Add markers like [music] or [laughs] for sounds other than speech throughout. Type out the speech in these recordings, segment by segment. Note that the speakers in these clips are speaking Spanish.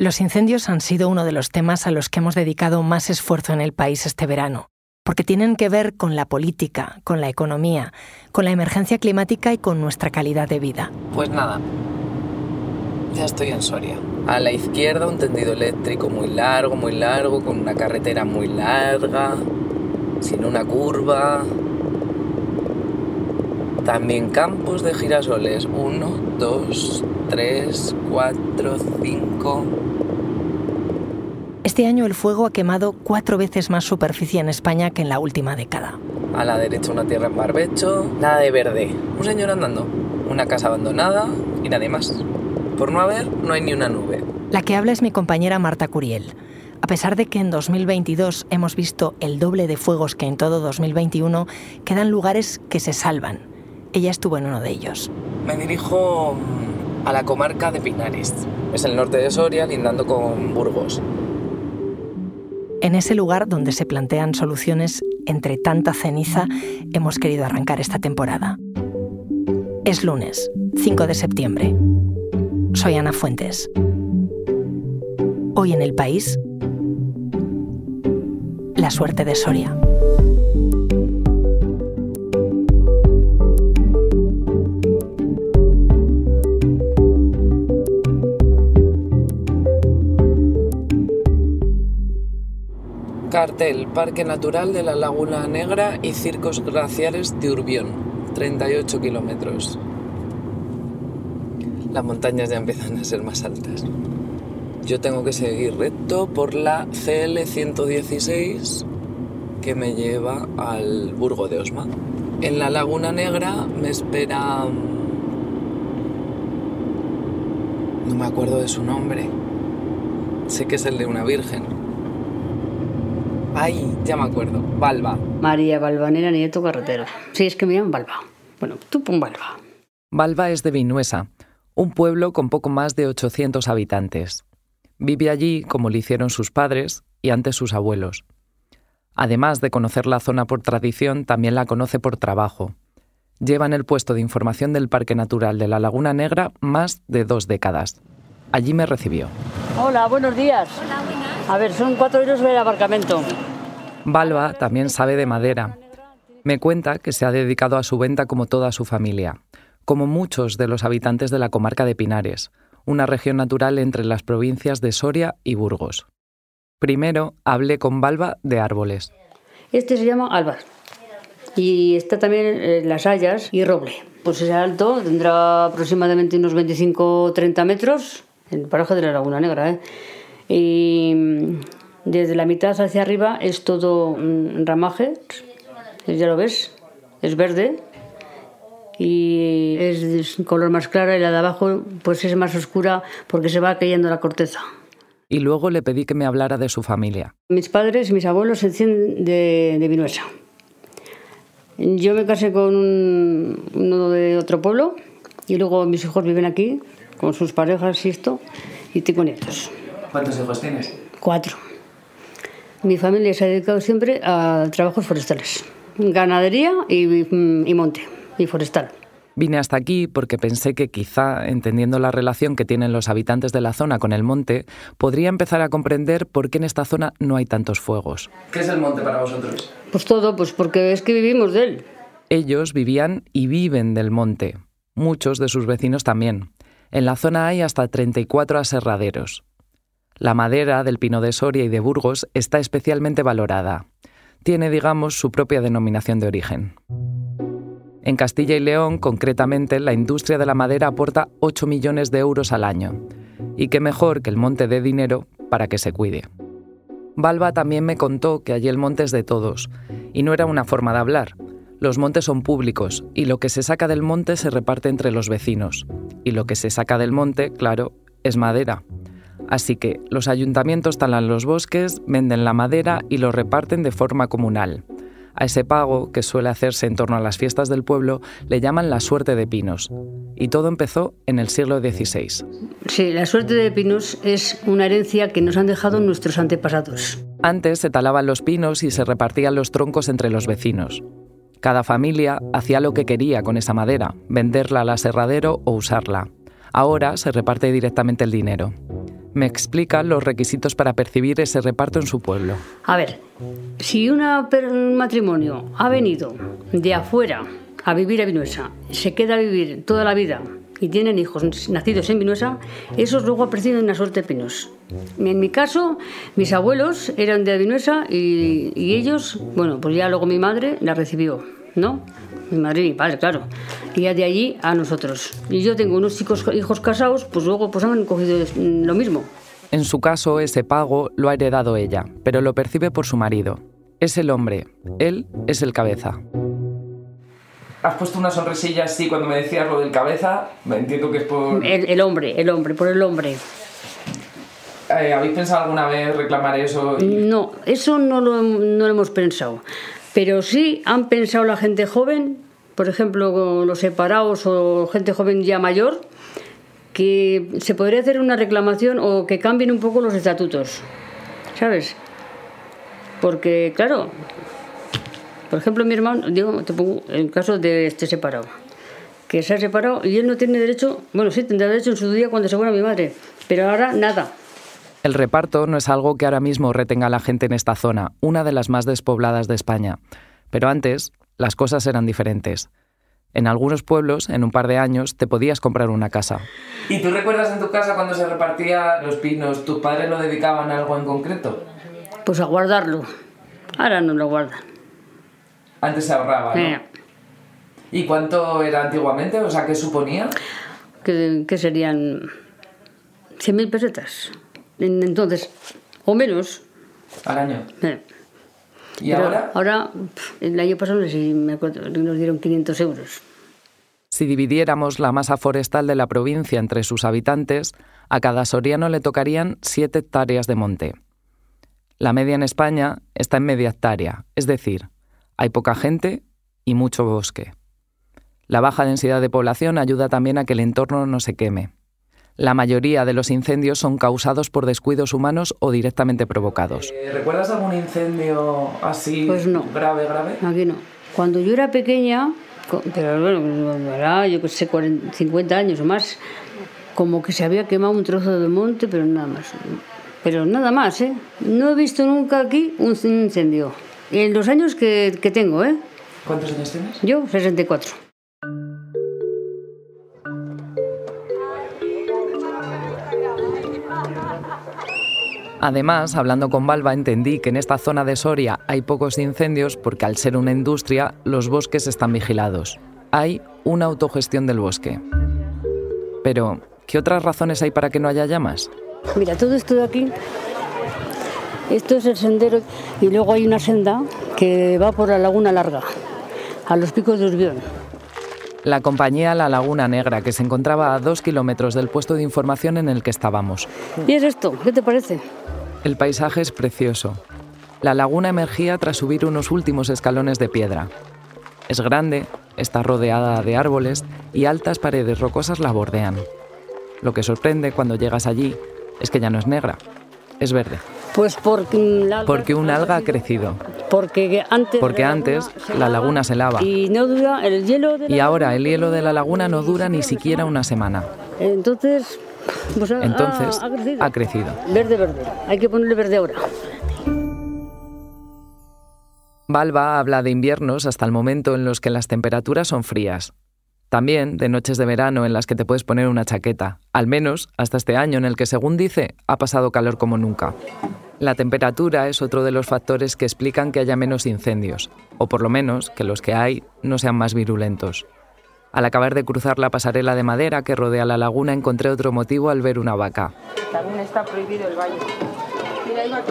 Los incendios han sido uno de los temas a los que hemos dedicado más esfuerzo en el país este verano, porque tienen que ver con la política, con la economía, con la emergencia climática y con nuestra calidad de vida. Pues nada, ya estoy en Soria. A la izquierda un tendido eléctrico muy largo, muy largo, con una carretera muy larga, sin una curva. También campos de girasoles. Uno, dos, tres, cuatro, cinco. Este año el fuego ha quemado cuatro veces más superficie en España que en la última década. A la derecha una tierra en barbecho, nada de verde. Un señor andando, una casa abandonada y nadie más. Por no haber, no hay ni una nube. La que habla es mi compañera Marta Curiel. A pesar de que en 2022 hemos visto el doble de fuegos que en todo 2021, quedan lugares que se salvan. Ella estuvo en uno de ellos. Me dirijo mm, a la comarca de Pinares. Es el norte de Soria, lindando con Burgos. En ese lugar donde se plantean soluciones entre tanta ceniza, hemos querido arrancar esta temporada. Es lunes, 5 de septiembre. Soy Ana Fuentes. Hoy en el país, la suerte de Soria. Cartel, Parque Natural de la Laguna Negra y Circos Glaciares de Urbión, 38 kilómetros. Las montañas ya empiezan a ser más altas. Yo tengo que seguir recto por la CL 116 que me lleva al Burgo de Osma. En la Laguna Negra me espera... No me acuerdo de su nombre. Sé que es el de una virgen. Ay, ya me acuerdo. Balba. María Balvanera Nieto Carretera. Sí, es que me llaman Balba. Bueno, tú pon Balba. Balba es de Vinuesa, un pueblo con poco más de 800 habitantes. Vive allí como lo hicieron sus padres y antes sus abuelos. Además de conocer la zona por tradición, también la conoce por trabajo. Lleva en el puesto de información del Parque Natural de la Laguna Negra más de dos décadas. Allí me recibió. Hola, buenos días. Hola, buenas. A ver, son cuatro euros del aparcamiento. Balba también sabe de madera. Me cuenta que se ha dedicado a su venta como toda su familia, como muchos de los habitantes de la comarca de Pinares, una región natural entre las provincias de Soria y Burgos. Primero hablé con Balba de árboles. Este se llama álvar y está también eh, las hayas y roble. Pues es alto, tendrá aproximadamente unos 25-30 metros, en el paraje de la Laguna Negra. ¿eh? Y desde la mitad hacia arriba es todo ramaje, ya lo ves, es verde y es de color más claro y la de abajo pues es más oscura porque se va cayendo la corteza. Y luego le pedí que me hablara de su familia. Mis padres y mis abuelos se de, de Vinuesa. Yo me casé con uno de otro pueblo y luego mis hijos viven aquí con sus parejas y esto y tengo nietos. ¿Cuántos hijos tienes? Cuatro. Mi familia se ha dedicado siempre a trabajos forestales, ganadería y, y monte y forestal. Vine hasta aquí porque pensé que quizá, entendiendo la relación que tienen los habitantes de la zona con el monte, podría empezar a comprender por qué en esta zona no hay tantos fuegos. ¿Qué es el monte para vosotros? Pues todo, pues porque es que vivimos de él. Ellos vivían y viven del monte. Muchos de sus vecinos también. En la zona hay hasta 34 aserraderos. La madera del pino de Soria y de Burgos está especialmente valorada. Tiene, digamos, su propia denominación de origen. En Castilla y León, concretamente, la industria de la madera aporta 8 millones de euros al año. Y qué mejor que el monte dé dinero para que se cuide. Balba también me contó que allí el monte es de todos, y no era una forma de hablar. Los montes son públicos, y lo que se saca del monte se reparte entre los vecinos. Y lo que se saca del monte, claro, es madera. Así que los ayuntamientos talan los bosques, venden la madera y lo reparten de forma comunal. A ese pago, que suele hacerse en torno a las fiestas del pueblo, le llaman la suerte de pinos. Y todo empezó en el siglo XVI. Sí, la suerte de pinos es una herencia que nos han dejado nuestros antepasados. Antes se talaban los pinos y se repartían los troncos entre los vecinos. Cada familia hacía lo que quería con esa madera, venderla al aserradero o usarla. Ahora se reparte directamente el dinero. Me explica los requisitos para percibir ese reparto en su pueblo. A ver, si un matrimonio ha venido de afuera a vivir a Vinuesa, se queda a vivir toda la vida y tienen hijos nacidos en Vinuesa, esos luego aprecian una suerte pinos. En mi caso, mis abuelos eran de Vinuesa y, y ellos, bueno, pues ya luego mi madre la recibió, ¿no? Mi madre y mi padre, claro. Y ya de allí a nosotros. Y yo tengo unos chicos, hijos casados, pues luego pues han cogido lo mismo. En su caso, ese pago lo ha heredado ella, pero lo percibe por su marido. Es el hombre, él es el cabeza has puesto una sonrisilla así cuando me decías lo del cabeza. Me entiendo que es por. El, hombre, el hombre, por el hombre. Eh, ¿Habéis pensado alguna vez reclamar eso? No, eso no lo, no lo hemos pensado. Pero sí han pensado la gente joven, por ejemplo, los separados o gente joven ya mayor, que se podría hacer una reclamación o que cambien un poco los estatutos. ¿Sabes? Porque, claro, por ejemplo, mi hermano, digo, te pongo el caso de este separado, que se ha separado y él no tiene derecho, bueno, sí tendrá derecho en su día cuando se muera mi madre, pero ahora nada. El reparto no es algo que ahora mismo retenga a la gente en esta zona, una de las más despobladas de España. Pero antes, las cosas eran diferentes. En algunos pueblos, en un par de años, te podías comprar una casa. ¿Y tú recuerdas en tu casa cuando se repartía los pinos, tus padres lo dedicaban a algo en concreto? Pues a guardarlo. Ahora no lo guardan. Antes se ahorraba, ¿no? Eh. ¿Y cuánto era antiguamente? O sea, ¿qué suponía? Que, serían 100.000 pesetas. Entonces, o menos. ¿Al año? Eh. ¿Y ahora? Ahora, el año pasado me acuerdo, nos dieron 500 euros. Si dividiéramos la masa forestal de la provincia entre sus habitantes, a cada soriano le tocarían 7 hectáreas de monte. La media en España está en media hectárea, es decir, hay poca gente y mucho bosque. La baja densidad de población ayuda también a que el entorno no se queme. La mayoría de los incendios son causados por descuidos humanos o directamente provocados. Eh, ¿Recuerdas algún incendio así pues no. grave, grave? Aquí no. Cuando yo era pequeña, pero bueno, era yo que sé, 50 años o más, como que se había quemado un trozo de monte, pero nada más. Pero nada más, ¿eh? No he visto nunca aquí un incendio. En los años que, que tengo, ¿eh? ¿Cuántos años tienes? Yo, 64. Además, hablando con Balba, entendí que en esta zona de Soria hay pocos incendios porque al ser una industria, los bosques están vigilados. Hay una autogestión del bosque. Pero, ¿qué otras razones hay para que no haya llamas? Mira, todo esto de aquí esto es el sendero y luego hay una senda que va por la Laguna Larga, a los picos de Urbión. La compañía La Laguna Negra, que se encontraba a dos kilómetros del puesto de información en el que estábamos. ¿Y es esto? ¿Qué te parece? El paisaje es precioso. La laguna emergía tras subir unos últimos escalones de piedra. Es grande, está rodeada de árboles y altas paredes rocosas la bordean. Lo que sorprende cuando llegas allí es que ya no es negra, es verde. Pues porque, porque un alga ha crecido. Porque antes, porque antes la laguna se lava. Y no dura el hielo Y ahora el hielo de la laguna no dura ni siquiera una semana. Entonces, pues Entonces ha, crecido. Verde, verde. Hay que ponerle verde ahora. Balba habla de inviernos hasta el momento en los que las temperaturas son frías. También de noches de verano en las que te puedes poner una chaqueta, al menos hasta este año en el que, según dice, ha pasado calor como nunca. La temperatura es otro de los factores que explican que haya menos incendios, o por lo menos que los que hay no sean más virulentos. Al acabar de cruzar la pasarela de madera que rodea la laguna encontré otro motivo al ver una vaca. También está prohibido el baño. Mira,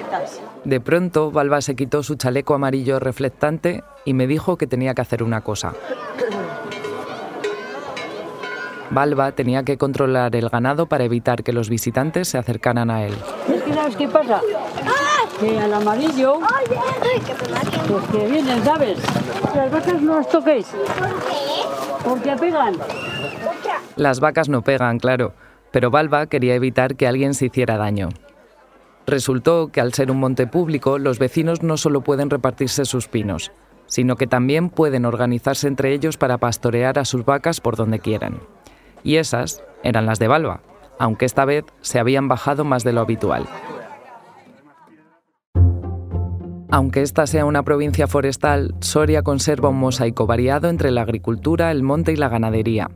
De pronto, Balba se quitó su chaleco amarillo reflectante y me dijo que tenía que hacer una cosa. [coughs] Balba tenía que controlar el ganado para evitar que los visitantes se acercaran a él. Es que ¿sabes qué pasa? Que al amarillo, pues que vienen, ¿sabes? Las vacas no las toquéis. Porque pegan. Las vacas no pegan, claro, pero Balba quería evitar que alguien se hiciera daño. Resultó que al ser un monte público, los vecinos no solo pueden repartirse sus pinos, sino que también pueden organizarse entre ellos para pastorear a sus vacas por donde quieran y esas eran las de Balba. aunque esta vez se habían bajado más de lo habitual. Aunque esta sea una provincia forestal, Soria conserva un mosaico variado entre la agricultura, el monte y la ganadería.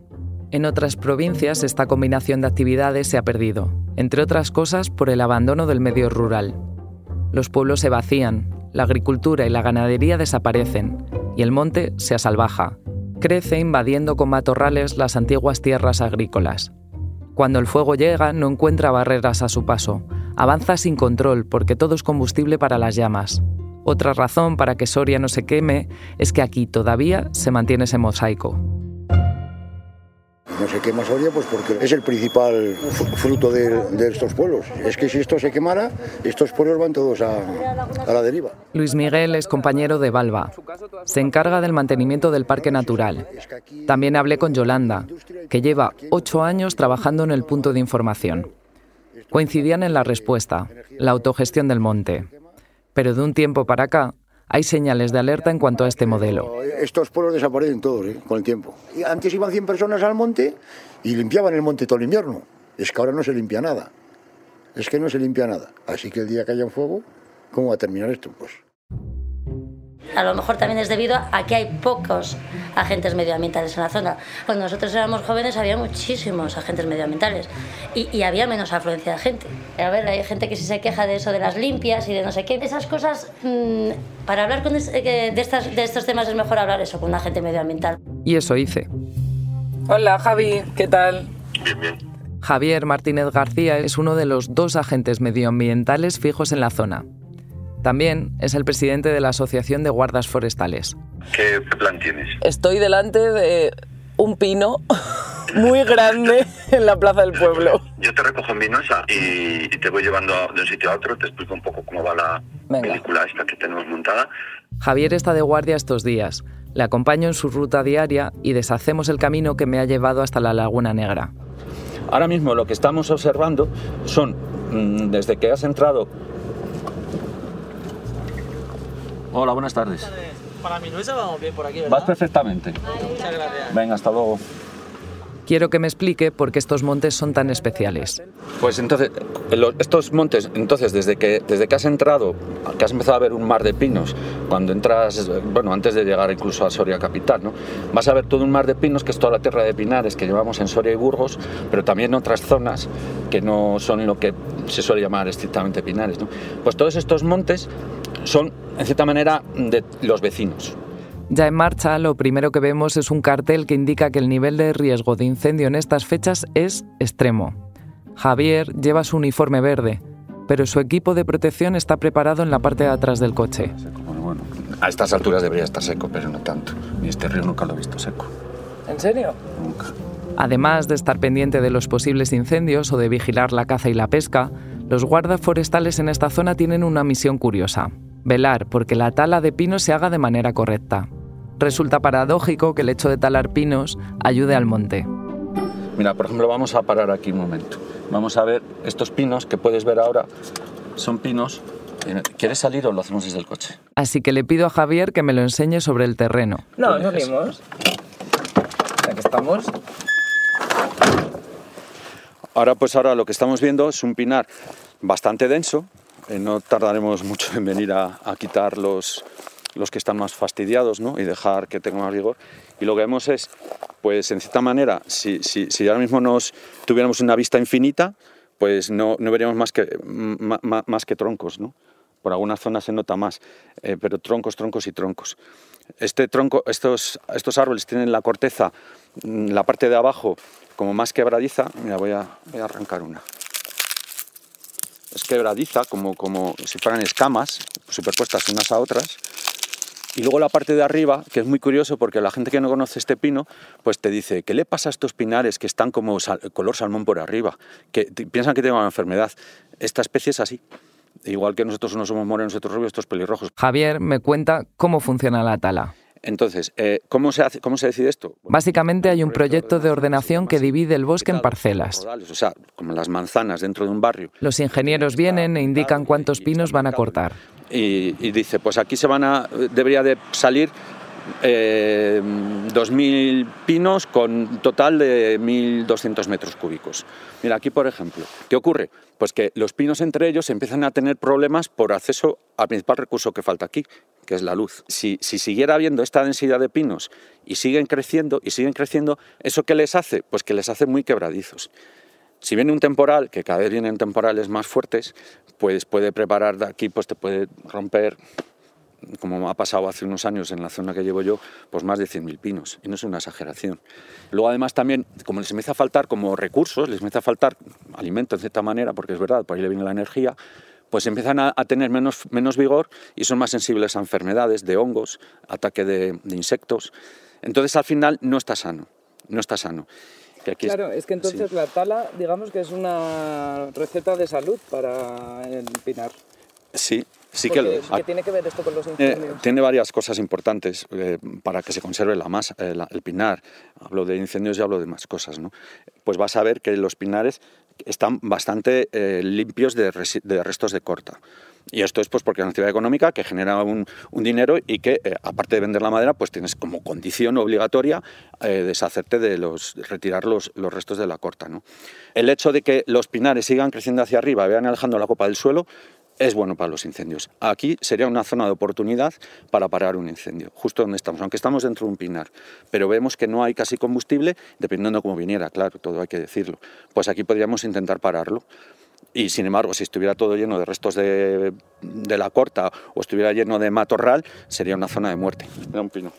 En otras provincias esta combinación de actividades se ha perdido, entre otras cosas por el abandono del medio rural. Los pueblos se vacían, la agricultura y la ganadería desaparecen, y el monte se asalvaja. Crece invadiendo con matorrales las antiguas tierras agrícolas. Cuando el fuego llega no encuentra barreras a su paso, avanza sin control porque todo es combustible para las llamas. Otra razón para que Soria no se queme es que aquí todavía se mantiene ese mosaico. No se quema Soria pues porque es el principal fruto de, estos pueblos. Es que si esto se quemara, estos pueblos van todos a, a la deriva. Luis Miguel es compañero de Balba. Se encarga del mantenimiento del parque natural. También hablé con Yolanda, que lleva ocho años trabajando en el punto de información. Coincidían en la respuesta, la autogestión del monte. Pero de un tiempo para acá hay señales de alerta en cuanto a este modelo. Estos pueblos desaparecen todos ¿eh? con el tiempo. Antes iban 100 personas al monte y limpiaban el monte todo el invierno. Es que ahora no se limpia nada. Es que no se limpia nada. Así que el día que haya un fuego, ¿cómo va a terminar esto? Pues a lo mejor también es debido a que hay pocos agentes medioambientales en la zona. Cuando nosotros éramos jóvenes había muchísimos agentes medioambientales y, había menos afluencia de gente. A ver, hay gente que sí se queja de eso, de las limpias y de no sé qué. Esas cosas, mm, para hablar con eh, de, estas, de estos temas es mejor hablar eso con un agente medioambiental. Y eso hice. Hola Javi, ¿qué tal? Bien, bien. Javier Martínez García es uno de los dos agentes medioambientales fijos en la zona. También es el presidente de la Asociación de Guardas Forestales. ¿Qué, plan tienes? Estoy delante de un pino [laughs] muy grande en la plaza del pueblo. Yo te recojo en Vinosa y, te voy llevando de un sitio a otro, te explico un poco cómo va la película esta que tenemos montada. Javier está de guardia estos días. Le acompaño en su ruta diaria y deshacemos el camino que me ha llevado hasta la Laguna Negra. Ahora mismo lo que estamos observando son, mm, desde que has entrado Hola, buenas tardes. Para mi nuestra vamos bien por aquí, ¿verdad? Vas perfectamente. Muchas gracias. Venga, hasta luego. Quiero que me explique por qué estos montes son tan especiales. Pues entonces, estos montes, entonces, desde que, desde que has entrado, que has empezado a ver un mar de pinos, cuando entras, bueno, antes de llegar incluso a Soria capital, ¿no? Vas a ver todo un mar de pinos, que es toda la tierra de pinares que llevamos en Soria y Burgos, pero también otras zonas que no son lo que se suele llamar estrictamente pinares, ¿no? Pues todos estos montes son, en cierta manera, de los vecinos. Ya en marcha, lo primero que vemos es un cartel que indica que el nivel de riesgo de incendio en estas fechas es extremo. Javier lleva su uniforme verde, pero su equipo de protección está preparado en la parte de atrás del coche. Bueno, a estas alturas debería estar seco, pero no tanto. Ni este río nunca lo he visto seco. ¿En serio? Nunca. Además de estar pendiente de los posibles incendios o de vigilar la caza y la pesca, los guardas forestales en esta zona tienen una misión curiosa. Velar porque la tala de pinos se haga de manera correcta. Resulta paradójico que el hecho de talar pinos ayude al monte. Mira, por ejemplo, vamos a parar aquí un momento. Vamos a ver estos pinos que puedes ver ahora. Son pinos. ¿Quieres salir o lo hacemos desde el coche? Así que le pido a Javier que me lo enseñe sobre el terreno. No, no salimos. Aquí estamos. Ahora, pues ahora lo que estamos viendo es un pinar bastante denso, eh, no tardaremos mucho en venir a, quitar los, los, que están más fastidiados ¿no? y dejar que tengan más rigor. Y lo que vemos es, pues en cierta manera, si, si, si ahora mismo nos tuviéramos una vista infinita, pues no, no veríamos más que, más, que troncos. ¿no? Por algunas zonas se nota más, eh, pero troncos, troncos y troncos. Este tronco, estos, estos árboles tienen la corteza, mm, la parte de abajo, como más quebradiza. Mira, voy a, voy a arrancar una es quebradiza, como, como si fueran escamas superpuestas unas a otras. Y luego la parte de arriba, que es muy curioso porque la gente que no conoce este pino, pues te dice, ¿qué le pasa a estos pinares que están como color salmón por arriba? Que piensan que tienen una enfermedad. Esta especie es así. Igual que nosotros no somos morenos, nosotros rubios, estos pelirrojos. Javier me cuenta cómo funciona la tala. Entonces, eh, ¿cómo, se hace, ¿cómo se decide esto? Básicamente hay un proyecto de ordenación que divide el bosque en parcelas. O sea, como las manzanas dentro de un barrio. Los ingenieros vienen e indican cuántos pinos van a cortar. Y, dice, pues aquí se van a, debería de salir eh, 2.000 pinos con total de 1.200 metros cúbicos. Mira, aquí por ejemplo, ¿qué ocurre? Pues que los pinos entre ellos empiezan a tener problemas por acceso al principal recurso que falta aquí, que es la luz. Si, si siguiera habiendo esta densidad de pinos y siguen creciendo y siguen creciendo, ¿eso qué les hace? Pues que les hace muy quebradizos. Si viene un temporal, que cada vez vienen temporales más fuertes, pues puede preparar de aquí, pues te puede romper, como ha pasado hace unos años en la zona que llevo yo, pues más de 100.000 pinos, y no es una exageración. Luego además también, como les empieza a faltar como recursos, les empieza a faltar alimento en cierta manera, porque es verdad, por ahí le viene la energía, pues empiezan a, tener menos, menos vigor y son más sensibles a enfermedades, de hongos, ataque de, de insectos. Entonces al final no está sano, no está sano claro, es que entonces la tala, digamos que es una receta de salud para el pinar. Sí, sí que lo es. ¿Qué tiene que ver esto con los eh, incendios? tiene varias cosas importantes eh, para que se conserve la masa, eh, el pinar. Hablo de incendios y hablo de más cosas. ¿no? Pues vas a ver que los pinares están bastante limpios de, de restos de corta. Y esto es pues porque es una actividad económica que genera un, dinero y que, eh, aparte de vender la madera, pues tienes como condición obligatoria eh, deshacerte de los, retirar los, los restos de la corta. ¿no? El hecho de que los pinares sigan creciendo hacia arriba, vean alejando la copa del suelo, es bueno para los incendios. Aquí sería una zona de oportunidad para parar un incendio, justo donde estamos, aunque estamos dentro de un pinar, pero vemos que no hay casi combustible, dependiendo de cómo viniera, claro, todo hay que decirlo. Pues aquí podríamos intentar pararlo. Y sin embargo, si estuviera todo lleno de restos de, la corta o estuviera lleno de matorral, sería una zona de muerte. Mira un pino.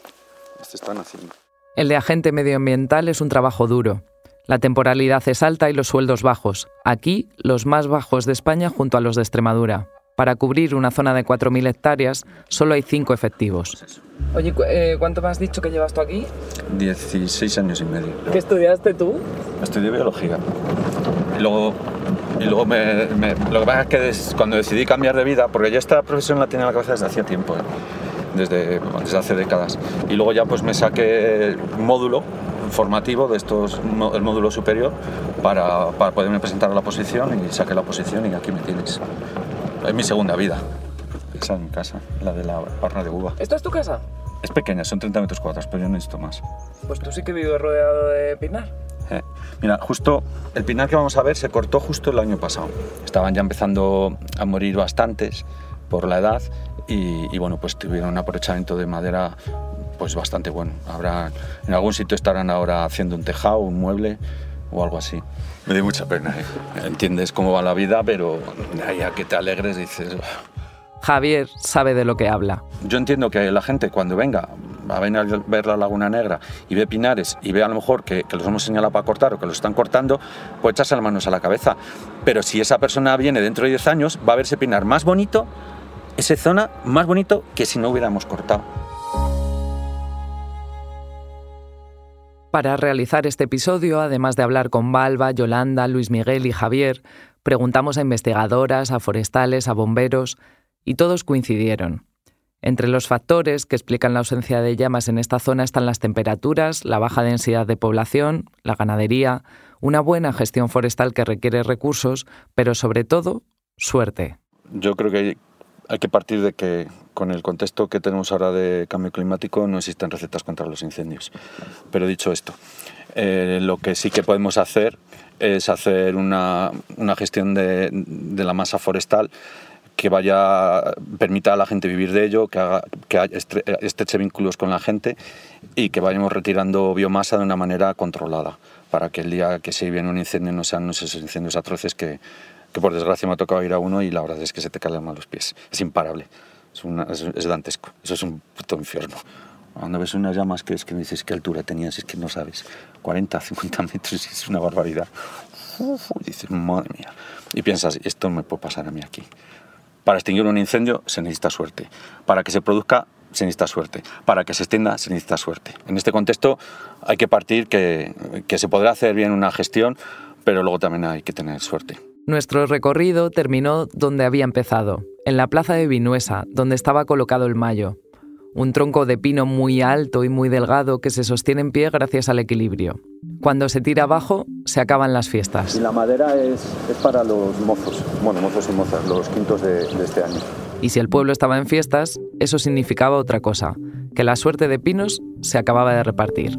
Este están haciendo. El de agente medioambiental es un trabajo duro. La temporalidad es alta y los sueldos bajos. Aquí, los más bajos de España junto a los de Extremadura. Para cubrir una zona de 4.000 hectáreas, solo hay cinco efectivos. Oye, eh, ¿cuánto me has dicho que llevas tú aquí? 16 años y medio. ¿Qué estudiaste tú? Estudié biología. Y luego y luego me, lo que pasa es que cuando decidí cambiar de vida, porque yo esta profesión la tenía en la cabeza desde hacía tiempo, ¿eh? desde, desde hace décadas. Y luego ya pues me saqué un módulo formativo de estos, el módulo superior, para, para poderme presentar a la posición y saqué la posición y aquí me tienes. Es mi segunda vida. Esa es mi casa, la de la parra de uva. ¿Esta es tu casa? Es pequeña, son 30 metros cuadrados, pero yo no necesito más. Pues tú sí que vives rodeado de pinar. Eh, mira, justo el pinar que vamos a ver se cortó justo el año pasado. Estaban ya empezando a morir bastantes por la edad y, bueno, pues tuvieron un aprovechamiento de madera pues bastante bueno. Habrá, en algún sitio estarán ahora haciendo un tejado, un mueble o algo así. Me dio mucha pena. ¿eh? Entiendes cómo va la vida, pero ya que te alegres dices... Javier sabe de lo que habla. Yo entiendo que la gente cuando venga a venir a ver la Laguna Negra y ve pinares y ve a lo mejor que, los hemos señalado para cortar o que los están cortando, puede echarse las manos a la cabeza. Pero si esa persona viene dentro de 10 años, va a ver ese pinar más bonito, esa zona más bonito que si no hubiéramos cortado. Para realizar este episodio, además de hablar con Balba, Yolanda, Luis Miguel y Javier, preguntamos a investigadoras, a forestales, a bomberos, y todos coincidieron. Entre los factores que explican la ausencia de llamas en esta zona están las temperaturas, la baja densidad de población, la ganadería, una buena gestión forestal que requiere recursos, pero sobre todo, suerte. Yo creo que hay que partir de que con el contexto que tenemos ahora de cambio climático no existen recetas contra los incendios. Pero dicho esto, eh, lo que sí que podemos hacer es hacer una, gestión de, la masa forestal que vaya permita a la gente vivir de ello, que, haga, que estreche vínculos con la gente y que vayamos retirando biomasa de una manera controlada, para que el día que se viene un incendio no sean esos incendios atroces que, que por desgracia me ha tocado ir a uno y la verdad es que se te caen los pies. Es imparable, es, es, dantesco, eso es un puto infierno. Cuando ves unas llamas que es que dices qué altura tenías, es que no sabes, 40, 50 metros, [laughs] es una barbaridad. y dices, madre mía. Y piensas, esto me puede pasar a mí aquí. Para extinguir un incendio se necesita suerte. Para que se produzca se necesita suerte. Para que se extienda se necesita suerte. En este contexto hay que partir que, que se podrá hacer bien una gestión, pero luego también hay que tener suerte. Nuestro recorrido terminó donde había empezado, en la plaza de Vinuesa, donde estaba colocado el mayo, un tronco de pino muy alto y muy delgado que se sostiene en pie gracias al equilibrio. Cuando se tira abajo, se acaban las fiestas. Y la madera es, para los mozos, bueno, mozos y mozas, los quintos de, de este año. Y si el pueblo estaba en fiestas, eso significaba otra cosa, que la suerte de Pinos se acababa de repartir.